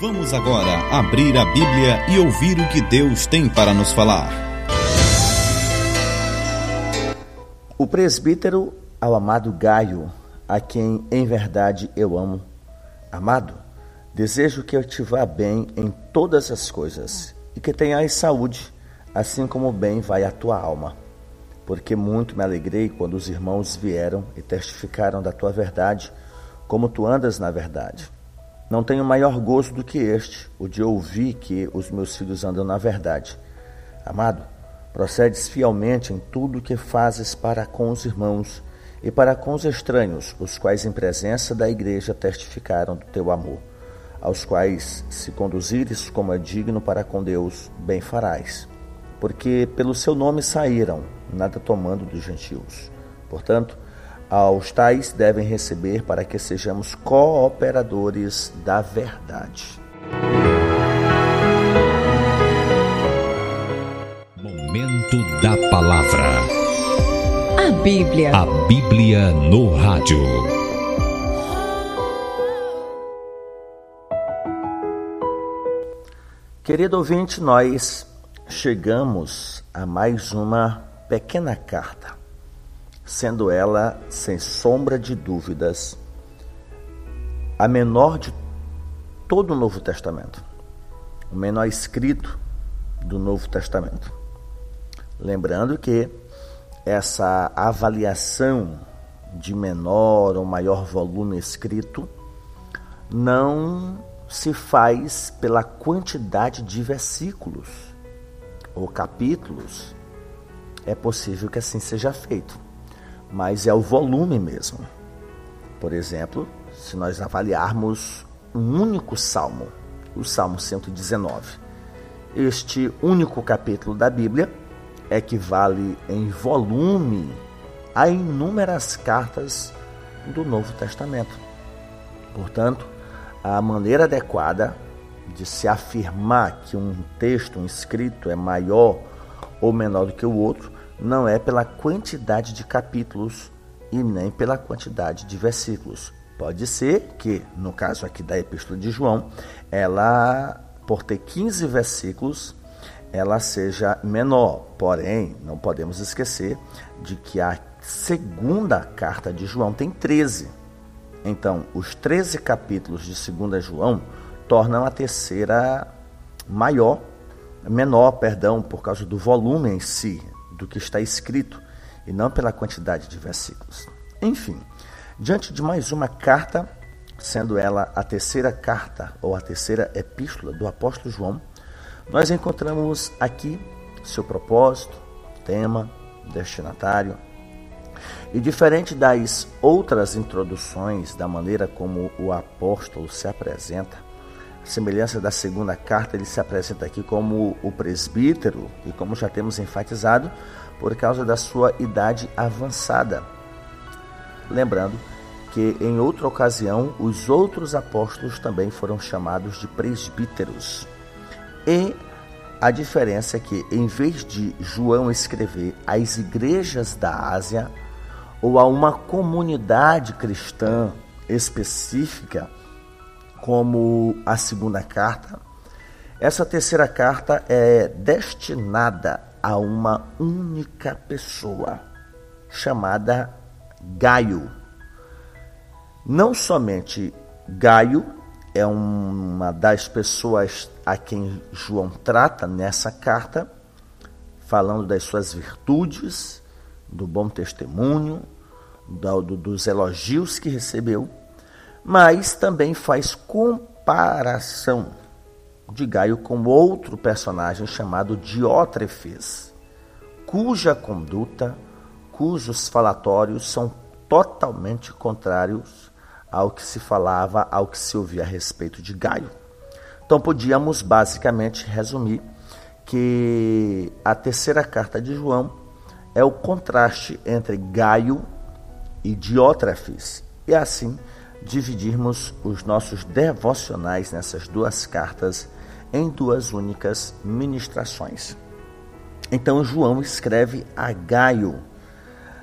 Vamos agora abrir a Bíblia e ouvir o que Deus tem para nos falar. O presbítero ao amado Gaio, a quem em verdade eu amo. Amado, desejo que eu te vá bem em todas as coisas e que tenhas saúde, assim como bem vai a tua alma. Porque muito me alegrei quando os irmãos vieram e testificaram da tua verdade, como tu andas na verdade. Não tenho maior gozo do que este, o de ouvir que os meus filhos andam na verdade. Amado, procedes fielmente em tudo o que fazes para com os irmãos e para com os estranhos, os quais em presença da igreja testificaram do teu amor, aos quais, se conduzires como é digno para com Deus, bem farás. Porque pelo seu nome saíram, nada tomando dos gentios. Portanto, aos tais devem receber para que sejamos cooperadores da verdade. Momento da palavra. A Bíblia. A Bíblia no rádio. Querido ouvinte, nós chegamos a mais uma pequena carta sendo ela, sem sombra de dúvidas, a menor de todo o Novo Testamento, o menor escrito do Novo Testamento. Lembrando que essa avaliação de menor ou maior volume escrito não se faz pela quantidade de versículos ou capítulos. É possível que assim seja feito mas é o volume mesmo. Por exemplo, se nós avaliarmos um único salmo, o Salmo 119, este único capítulo da Bíblia equivale em volume a inúmeras cartas do Novo Testamento. Portanto, a maneira adequada de se afirmar que um texto, um escrito é maior ou menor do que o outro não é pela quantidade de capítulos e nem pela quantidade de versículos. Pode ser que, no caso aqui da Epístola de João, ela, por ter 15 versículos, ela seja menor. Porém, não podemos esquecer de que a segunda carta de João tem 13. Então, os 13 capítulos de 2 João tornam a terceira maior, menor, perdão, por causa do volume em si do que está escrito e não pela quantidade de versículos. Enfim, diante de mais uma carta, sendo ela a terceira carta ou a terceira epístola do apóstolo João, nós encontramos aqui seu propósito, tema, destinatário. E diferente das outras introduções, da maneira como o apóstolo se apresenta, semelhança da segunda carta, ele se apresenta aqui como o presbítero, e como já temos enfatizado, por causa da sua idade avançada. Lembrando que em outra ocasião os outros apóstolos também foram chamados de presbíteros. E a diferença é que, em vez de João escrever às igrejas da Ásia ou a uma comunidade cristã específica, como a segunda carta. Essa terceira carta é destinada a uma única pessoa, chamada Gaio. Não somente Gaio é uma das pessoas a quem João trata nessa carta, falando das suas virtudes, do bom testemunho, dos elogios que recebeu, mas também faz comparação de Gaio com outro personagem chamado Diótrefes, cuja conduta, cujos falatórios são totalmente contrários ao que se falava, ao que se ouvia a respeito de Gaio. Então podíamos basicamente resumir que a terceira carta de João é o contraste entre Gaio e Diótrefes. E assim, dividirmos os nossos devocionais nessas duas cartas em duas únicas ministrações. Então João escreve a Gaio,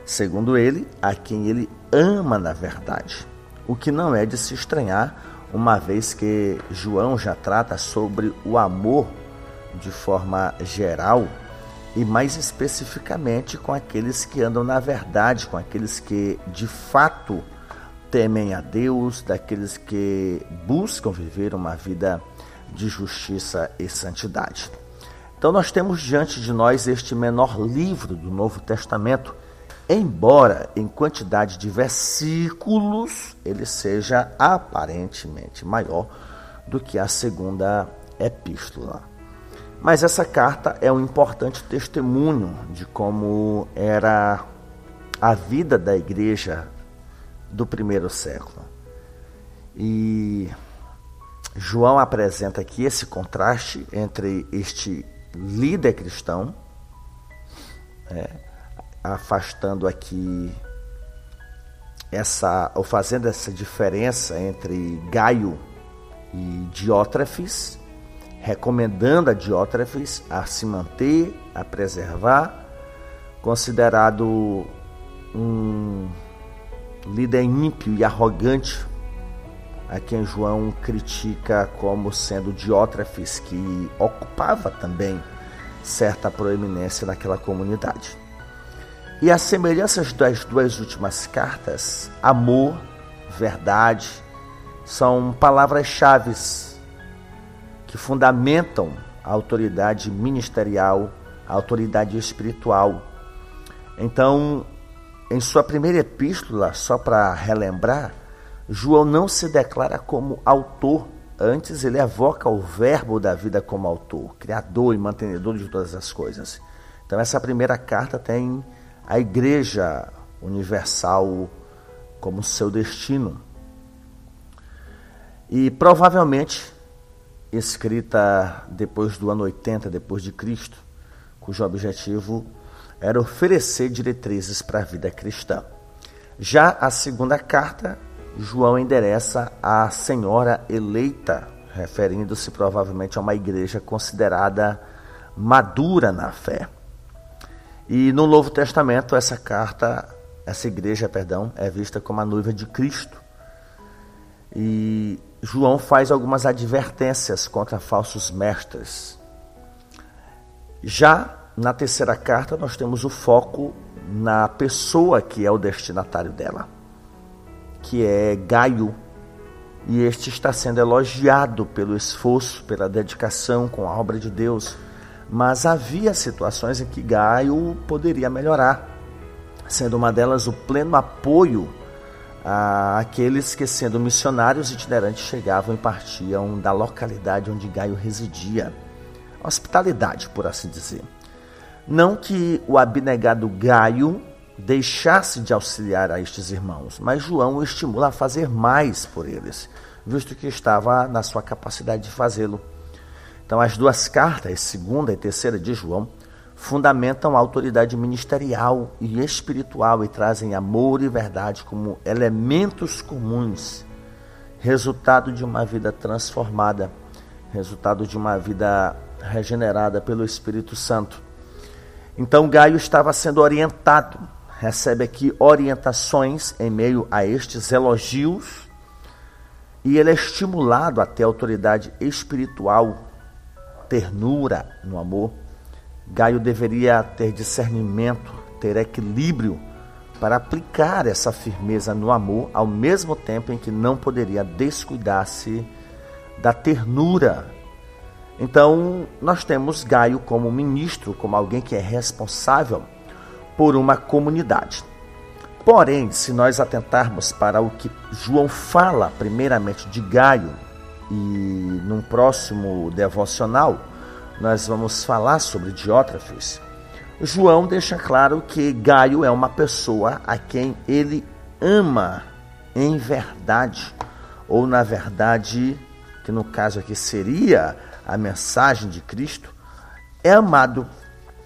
segundo ele, a quem ele ama na verdade, o que não é de se estranhar, uma vez que João já trata sobre o amor de forma geral e mais especificamente com aqueles que andam na verdade, com aqueles que de fato temem a Deus, daqueles que buscam viver uma vida de justiça e santidade. Então nós temos diante de nós este menor livro do Novo Testamento, embora em quantidade de versículos ele seja aparentemente maior do que a segunda epístola. Mas essa carta é um importante testemunho de como era a vida da igreja do primeiro século. E João apresenta aqui esse contraste entre este líder cristão, é, afastando aqui essa, ou fazendo essa diferença entre Gaio e Diótrefes, recomendando a Diótrefes a se manter, a preservar, considerado um líder ímpio e arrogante, a quem João critica como sendo Diótrefes, que ocupava também certa proeminência naquela comunidade. E as semelhanças das duas últimas cartas, amor, verdade, são palavras-chave que fundamentam a autoridade ministerial, a autoridade espiritual. Então, em sua primeira epístola, só para relembrar, João não se declara como autor, antes ele evoca o verbo da vida como autor, criador e mantenedor de todas as coisas. Então, essa primeira carta tem a Igreja Universal como seu destino. E provavelmente escrita depois do ano 80 depois de Cristo, cujo objetivo era oferecer diretrizes para a vida cristã. Já a segunda carta, João endereça à senhora eleita, referindo-se provavelmente a uma igreja considerada madura na fé. E no Novo Testamento, essa carta, essa igreja, perdão, é vista como a noiva de Cristo. E João faz algumas advertências contra falsos mestres. Já na terceira carta, nós temos o foco na pessoa que é o destinatário dela, que é Gaio. E este está sendo elogiado pelo esforço, pela dedicação com a obra de Deus. Mas havia situações em que Gaio poderia melhorar, sendo uma delas o pleno apoio àqueles que, sendo missionários itinerantes, chegavam e partiam da localidade onde Gaio residia. Hospitalidade, por assim dizer. Não que o abnegado Gaio deixasse de auxiliar a estes irmãos, mas João o estimula a fazer mais por eles, visto que estava na sua capacidade de fazê-lo. Então, as duas cartas, segunda e terceira de João, fundamentam a autoridade ministerial e espiritual e trazem amor e verdade como elementos comuns, resultado de uma vida transformada, resultado de uma vida regenerada pelo Espírito Santo. Então Gaio estava sendo orientado, recebe aqui orientações em meio a estes elogios, e ele é estimulado até autoridade espiritual, ternura no amor. Gaio deveria ter discernimento, ter equilíbrio para aplicar essa firmeza no amor, ao mesmo tempo em que não poderia descuidar-se da ternura então, nós temos Gaio como ministro, como alguém que é responsável por uma comunidade. Porém, se nós atentarmos para o que João fala, primeiramente de Gaio, e num próximo devocional, nós vamos falar sobre Diótrefes. João deixa claro que Gaio é uma pessoa a quem ele ama em verdade, ou na verdade, que no caso aqui seria a mensagem de Cristo, é amado.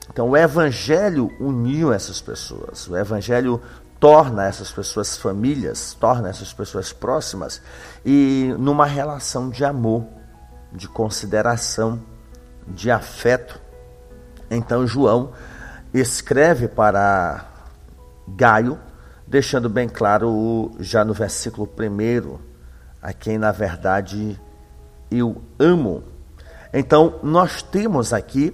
Então o Evangelho uniu essas pessoas, o Evangelho torna essas pessoas famílias, torna essas pessoas próximas e numa relação de amor, de consideração, de afeto. Então João escreve para Gaio, deixando bem claro já no versículo 1 a quem na verdade eu amo. Então, nós temos aqui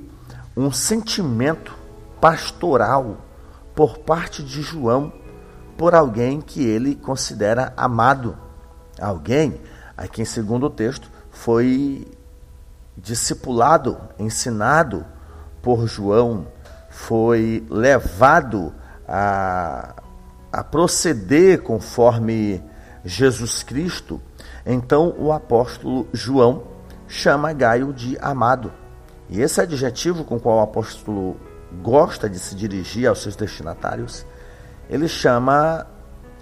um sentimento pastoral por parte de João por alguém que ele considera amado. Alguém a quem, segundo o texto, foi discipulado, ensinado por João, foi levado a, a proceder conforme Jesus Cristo. Então, o apóstolo João chama Gaio de amado. E esse adjetivo com o qual o apóstolo gosta de se dirigir aos seus destinatários, ele chama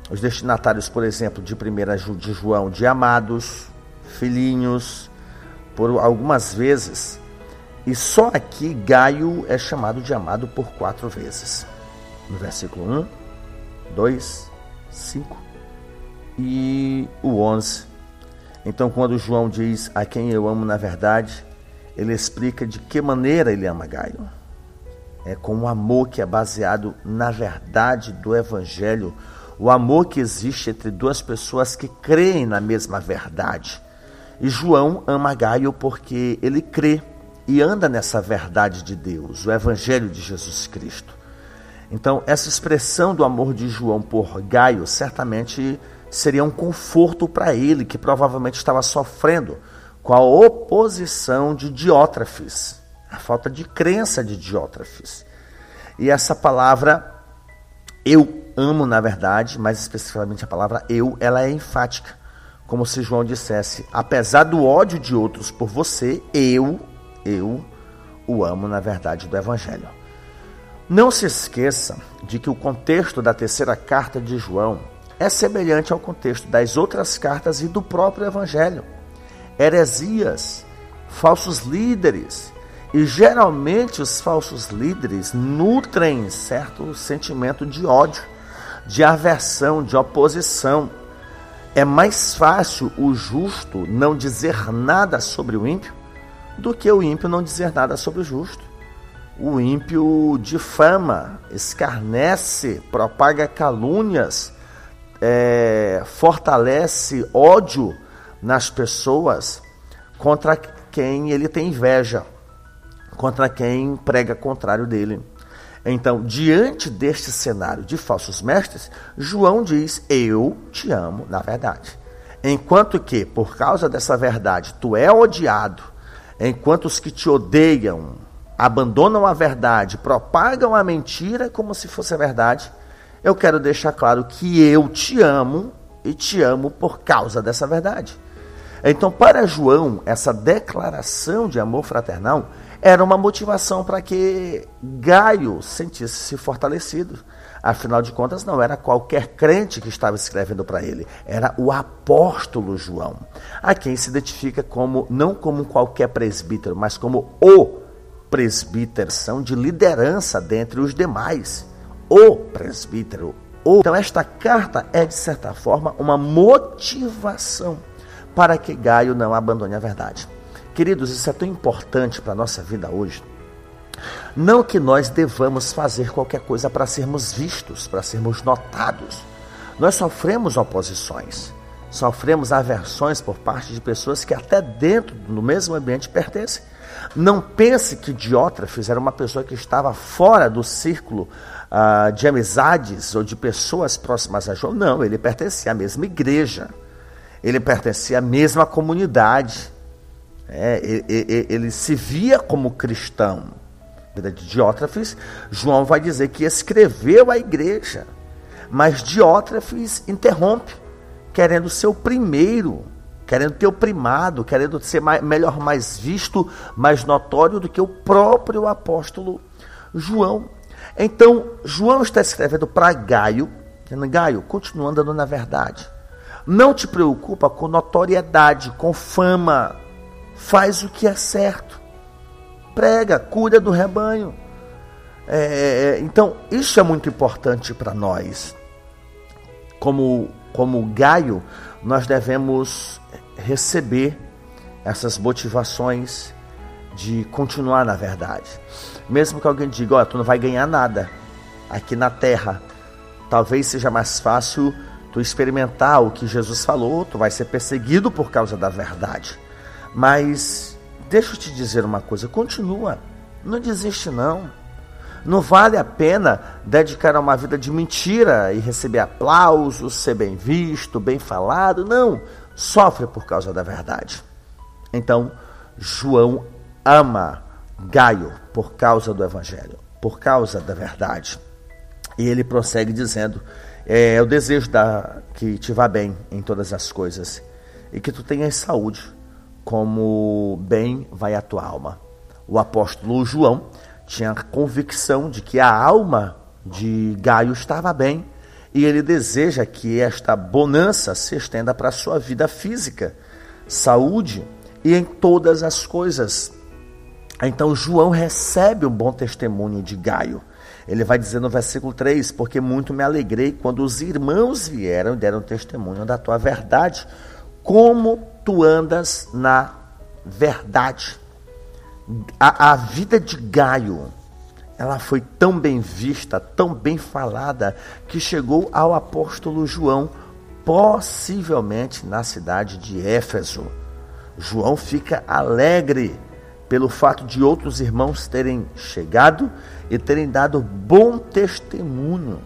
os destinatários, por exemplo, de 1 de João de amados, filhinhos, por algumas vezes. E só aqui Gaio é chamado de amado por quatro vezes. No versículo 1, 2, 5 e o 11. Então, quando João diz a quem eu amo na verdade, ele explica de que maneira ele ama Gaio. É com o um amor que é baseado na verdade do Evangelho, o amor que existe entre duas pessoas que creem na mesma verdade. E João ama Gaio porque ele crê e anda nessa verdade de Deus, o Evangelho de Jesus Cristo. Então, essa expressão do amor de João por Gaio certamente seria um conforto para ele, que provavelmente estava sofrendo com a oposição de Diótrafes, a falta de crença de Diótrafes. E essa palavra eu amo, na verdade, mais especificamente a palavra eu, ela é enfática. Como se João dissesse: apesar do ódio de outros por você, eu, eu o amo na verdade do Evangelho. Não se esqueça de que o contexto da terceira carta de João é semelhante ao contexto das outras cartas e do próprio Evangelho heresias, falsos líderes. E geralmente os falsos líderes nutrem certo sentimento de ódio, de aversão, de oposição. É mais fácil o justo não dizer nada sobre o ímpio do que o ímpio não dizer nada sobre o justo. O ímpio difama, escarnece, propaga calúnias, é, fortalece ódio nas pessoas contra quem ele tem inveja, contra quem prega contrário dele. Então, diante deste cenário de falsos mestres, João diz: Eu te amo na verdade. Enquanto que, por causa dessa verdade, tu é odiado, enquanto os que te odeiam abandonam a verdade, propagam a mentira como se fosse a verdade, eu quero deixar claro que eu te amo e te amo por causa dessa verdade. Então, para João, essa declaração de amor fraternal era uma motivação para que Gaio sentisse-se fortalecido. Afinal de contas, não era qualquer crente que estava escrevendo para ele, era o apóstolo João, a quem se identifica como não como qualquer presbítero, mas como o presbítero, são de liderança dentre os demais. O presbítero. O... Então, esta carta é, de certa forma, uma motivação para que Gaio não abandone a verdade. Queridos, isso é tão importante para a nossa vida hoje. Não que nós devamos fazer qualquer coisa para sermos vistos, para sermos notados. Nós sofremos oposições, sofremos aversões por parte de pessoas que até dentro do mesmo ambiente pertencem. Não pense que Diótrefes era uma pessoa que estava fora do círculo uh, de amizades ou de pessoas próximas a João. Não, ele pertencia à mesma igreja ele pertencia à mesma comunidade. É, ele, ele, ele, se via como cristão. De Diótrafes, João vai dizer que escreveu a igreja, mas Diótrafes interrompe, querendo ser o primeiro, querendo ter o primado, querendo ser mais, melhor, mais visto, mais notório do que o próprio apóstolo João. Então, João está escrevendo para Gaio, dizendo: Gaio, continua andando na verdade não te preocupa com notoriedade, com fama. Faz o que é certo. Prega, cuida do rebanho. É, é, é então, isso é muito importante para nós. Como, como Gaio, nós devemos receber essas motivações de continuar na verdade. Mesmo que alguém diga, tu não vai ganhar nada aqui na terra. Talvez seja mais fácil tu experimentar o que Jesus falou, tu vai ser perseguido por causa da verdade. Mas deixa eu te dizer uma coisa, continua, não desiste não. Não vale a pena dedicar uma vida de mentira e receber aplausos, ser bem visto, bem falado. Não, sofre por causa da verdade. Então, João ama Gaio por causa do evangelho, por causa da verdade. E ele prossegue dizendo: é, o desejo da, que te vá bem em todas as coisas e que tu tenhas saúde, como bem vai a tua alma. O apóstolo João tinha a convicção de que a alma de Gaio estava bem e ele deseja que esta bonança se estenda para a sua vida física, saúde e em todas as coisas. Então João recebe um bom testemunho de Gaio. Ele vai dizer no versículo 3: Porque muito me alegrei quando os irmãos vieram e deram testemunho da tua verdade, como tu andas na verdade a, a vida de Gaio, ela foi tão bem vista, tão bem falada, que chegou ao apóstolo João, possivelmente na cidade de Éfeso. João fica alegre pelo fato de outros irmãos terem chegado e terem dado bom testemunho.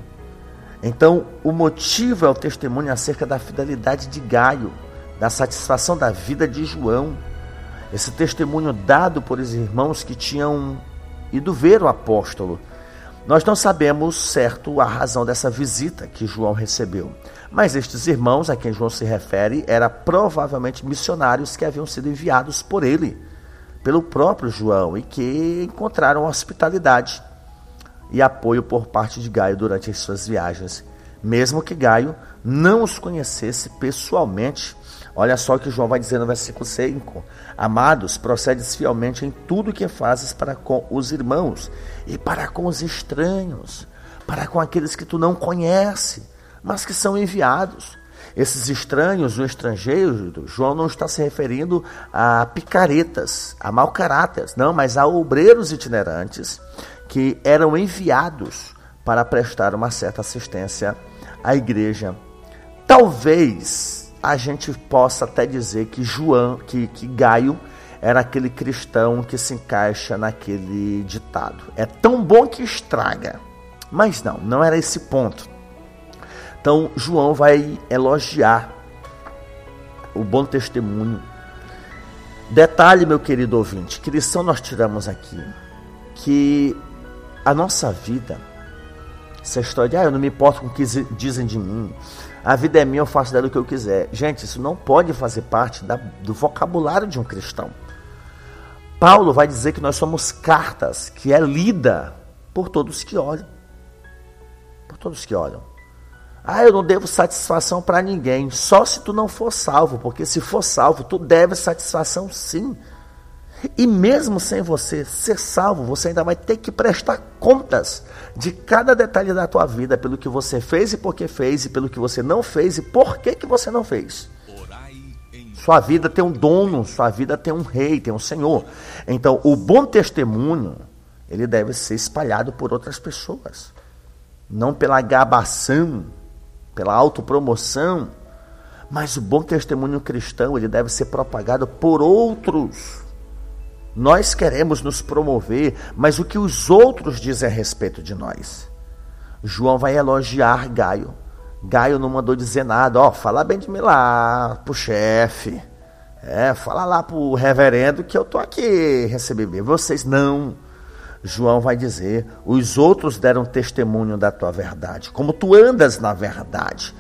Então, o motivo é o testemunho acerca da fidelidade de Gaio, da satisfação da vida de João. Esse testemunho dado por os irmãos que tinham ido ver o apóstolo. Nós não sabemos certo a razão dessa visita que João recebeu, mas estes irmãos a quem João se refere eram provavelmente missionários que haviam sido enviados por ele, pelo próprio João, e que encontraram hospitalidade e apoio por parte de Gaio durante as suas viagens, mesmo que Gaio não os conhecesse pessoalmente Olha só o que João vai dizer no versículo 5. Amados, procedes fielmente em tudo que fazes para com os irmãos e para com os estranhos, para com aqueles que tu não conhece, mas que são enviados. Esses estranhos, o estrangeiro, João não está se referindo a picaretas, a mau caráter, não, mas a obreiros itinerantes que eram enviados para prestar uma certa assistência à igreja. Talvez a gente possa até dizer que João, que, que Gaio era aquele cristão que se encaixa naquele ditado. É tão bom que estraga. Mas não, não era esse ponto. Então João vai elogiar o bom testemunho. Detalhe, meu querido ouvinte, que lição nós tiramos aqui? Que a nossa vida, essa história de ah, eu não me importo com o que dizem de mim, a vida é minha, eu faço dela o que eu quiser. Gente, isso não pode fazer parte da, do vocabulário de um cristão. Paulo vai dizer que nós somos cartas que é lida por todos que olham. Por todos que olham. Ah, eu não devo satisfação para ninguém, só se tu não for salvo, porque se for salvo, tu deve satisfação sim. E mesmo sem você ser salvo, você ainda vai ter que prestar contas de cada detalhe da tua vida, pelo que você fez e por que fez, e pelo que você não fez e por que, que você não fez. Sua vida tem um dono, sua vida tem um rei, tem um senhor. Então, o bom testemunho, ele deve ser espalhado por outras pessoas. Não pela gabação, pela autopromoção, mas o bom testemunho cristão, ele deve ser propagado por outros nós queremos nos promover, mas o que os outros dizem a respeito de nós? João vai elogiar Gaio. Gaio não mandou dizer nada, ó, fala bem de mim lá pro chefe. É, fala lá pro reverendo que eu tô aqui receber vocês não. João vai dizer: os outros deram testemunho da tua verdade, como tu andas na verdade.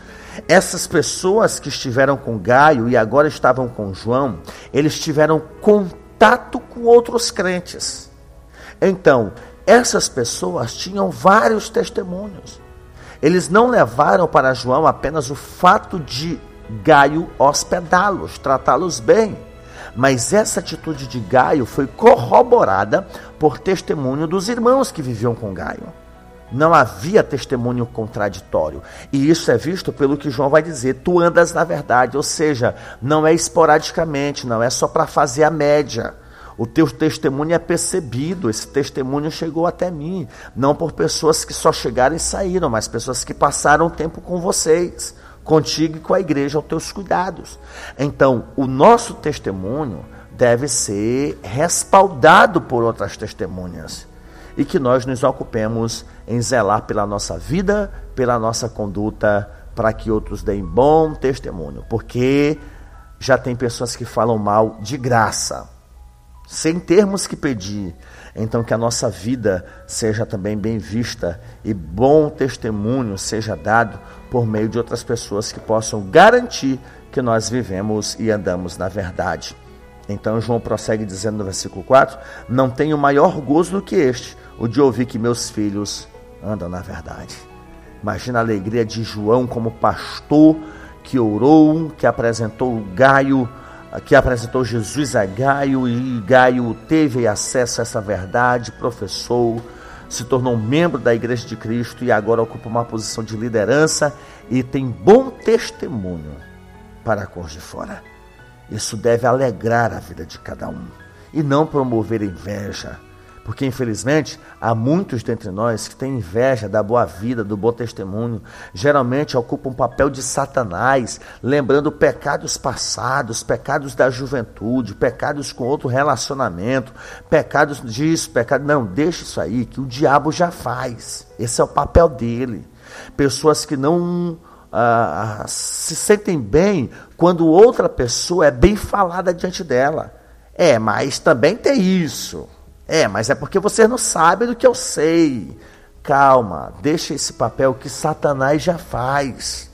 Essas pessoas que estiveram com Gaio e agora estavam com João, eles tiveram contato com outros crentes. Então, essas pessoas tinham vários testemunhos. Eles não levaram para João apenas o fato de Gaio hospedá-los, tratá-los bem. Mas essa atitude de Gaio foi corroborada por testemunho dos irmãos que viviam com Gaio. Não havia testemunho contraditório. E isso é visto pelo que João vai dizer: tu andas na verdade. Ou seja, não é esporadicamente, não é só para fazer a média. O teu testemunho é percebido, esse testemunho chegou até mim, não por pessoas que só chegaram e saíram, mas pessoas que passaram tempo com vocês, contigo e com a igreja aos teus cuidados. Então, o nosso testemunho deve ser respaldado por outras testemunhas e que nós nos ocupemos em zelar pela nossa vida, pela nossa conduta, para que outros deem bom testemunho, porque já tem pessoas que falam mal de graça, sem termos que pedir. Então, que a nossa vida seja também bem vista e bom testemunho seja dado por meio de outras pessoas que possam garantir que nós vivemos e andamos na verdade. Então, João prossegue dizendo no versículo 4: Não tenho maior gozo do que este, o de ouvir que meus filhos andam na verdade. Imagina a alegria de João como pastor que orou, que apresentou Gaio, que apresentou Jesus a Gaio e Gaio teve acesso a essa verdade, professou, se tornou membro da Igreja de Cristo e agora ocupa uma posição de liderança e tem bom testemunho para a de fora. Isso deve alegrar a vida de cada um e não promover inveja porque, infelizmente, há muitos dentre nós que têm inveja da boa vida, do bom testemunho. Geralmente ocupam um papel de Satanás, lembrando pecados passados, pecados da juventude, pecados com outro relacionamento, pecados disso, pecado. Não, deixa isso aí, que o diabo já faz. Esse é o papel dele. Pessoas que não ah, ah se sentem bem quando outra pessoa é bem falada diante dela. É, mas também tem isso. É, mas é porque você não sabe do que eu sei. Calma, deixa esse papel que Satanás já faz.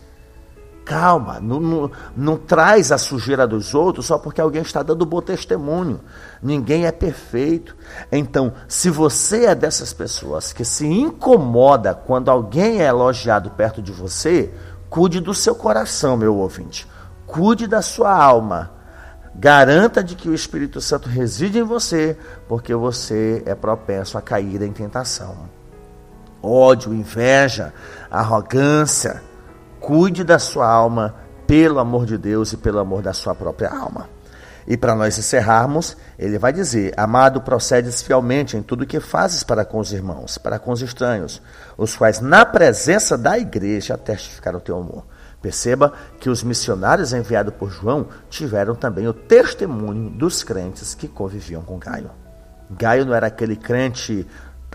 Calma, não, não, não, traz a sujeira dos outros só porque alguém está dando bom testemunho. Ninguém é perfeito. Então, se você é dessas pessoas que se incomoda quando alguém é elogiado perto de você, cuide do seu coração, meu ouvinte. Cuide da sua alma. Garanta de que o Espírito Santo reside em você, porque você é propenso a cair em tentação. Ódio, inveja, arrogância. Cuide da sua alma pelo amor de Deus e pelo amor da sua própria alma. E para nós encerrarmos, ele vai dizer: Amado, procedes fielmente em tudo que fazes para com os irmãos, para com os estranhos, os quais na presença da igreja testificaram o teu amor. Perceba que os missionários enviados por João tiveram também o testemunho dos crentes que conviviam com Gaio. Gaio não era aquele crente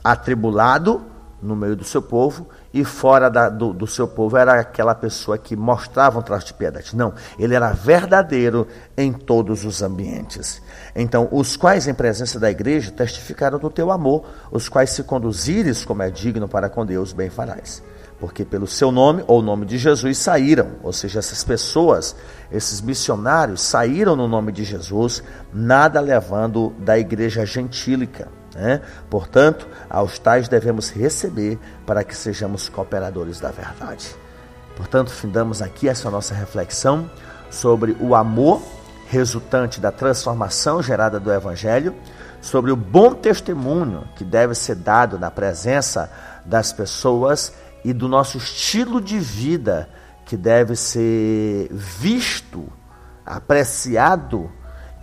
atribulado no meio do seu povo e fora da, do, do, seu povo era aquela pessoa que mostrava um traço de piedade. Não, ele era verdadeiro em todos os ambientes. Então, os quais em presença da igreja testificaram do teu amor, os quais se conduzires como é digno para com Deus, bem farás porque pelo seu nome ou nome de Jesus saíram, ou seja, essas pessoas, esses missionários saíram no nome de Jesus, nada levando da igreja gentílica. Né? Portanto, aos tais devemos receber para que sejamos cooperadores da verdade. Portanto, findamos aqui essa nossa reflexão sobre o amor resultante da transformação gerada do Evangelho, sobre o bom testemunho que deve ser dado na presença das pessoas e do nosso estilo de vida que deve ser visto, apreciado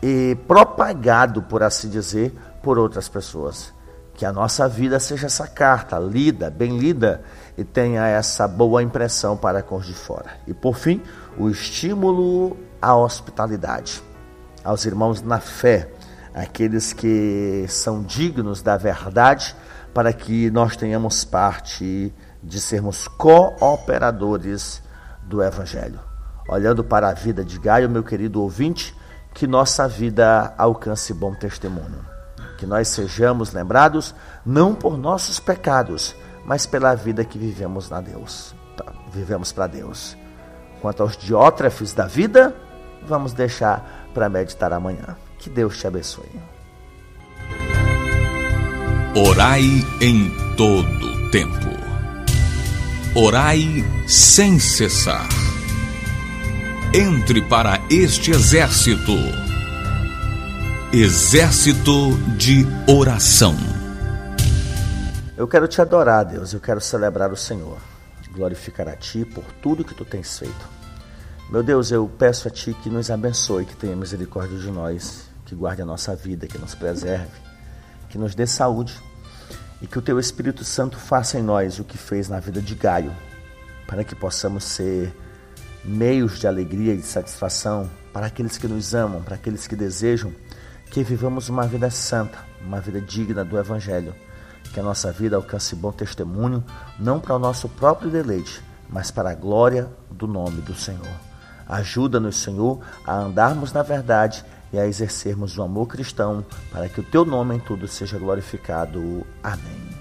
e propagado, por assim dizer, por outras pessoas. Que a nossa vida seja essa carta, lida, bem lida, e tenha essa boa impressão para com os de fora. E por fim, o estímulo à hospitalidade, aos irmãos na fé, aqueles que são dignos da verdade, para que nós tenhamos parte de sermos cooperadores do Evangelho. Olhando para a vida de Gaio, meu querido ouvinte, que nossa vida alcance bom testemunho. Que nós sejamos lembrados não por nossos pecados, mas pela vida que vivemos na Deus. Vivemos para Deus. Quanto aos diótrefes da vida, vamos deixar para meditar amanhã. Que Deus te abençoe. Orai em todo tempo. Orai sem cessar. Entre para este exército. Exército de oração. Eu quero te adorar, Deus, eu quero celebrar o Senhor, glorificar a Ti por tudo que Tu tens feito. Meu Deus, eu peço a Ti que nos abençoe, que tenha misericórdia de nós, que guarde a nossa vida, que nos preserve, que nos dê saúde e que o Teu Espírito Santo faça em nós o que fez na vida de Gaio, para que possamos ser meios de alegria e de satisfação para aqueles que nos amam, para aqueles que desejam que vivamos uma vida santa, uma vida digna do Evangelho. Que a nossa vida alcance bom testemunho, não para o nosso próprio deleite, mas para a glória do nome do Senhor. Ajuda-nos, Senhor, a andarmos na verdade e a exercermos o amor cristão, para que o teu nome em tudo seja glorificado. Amém.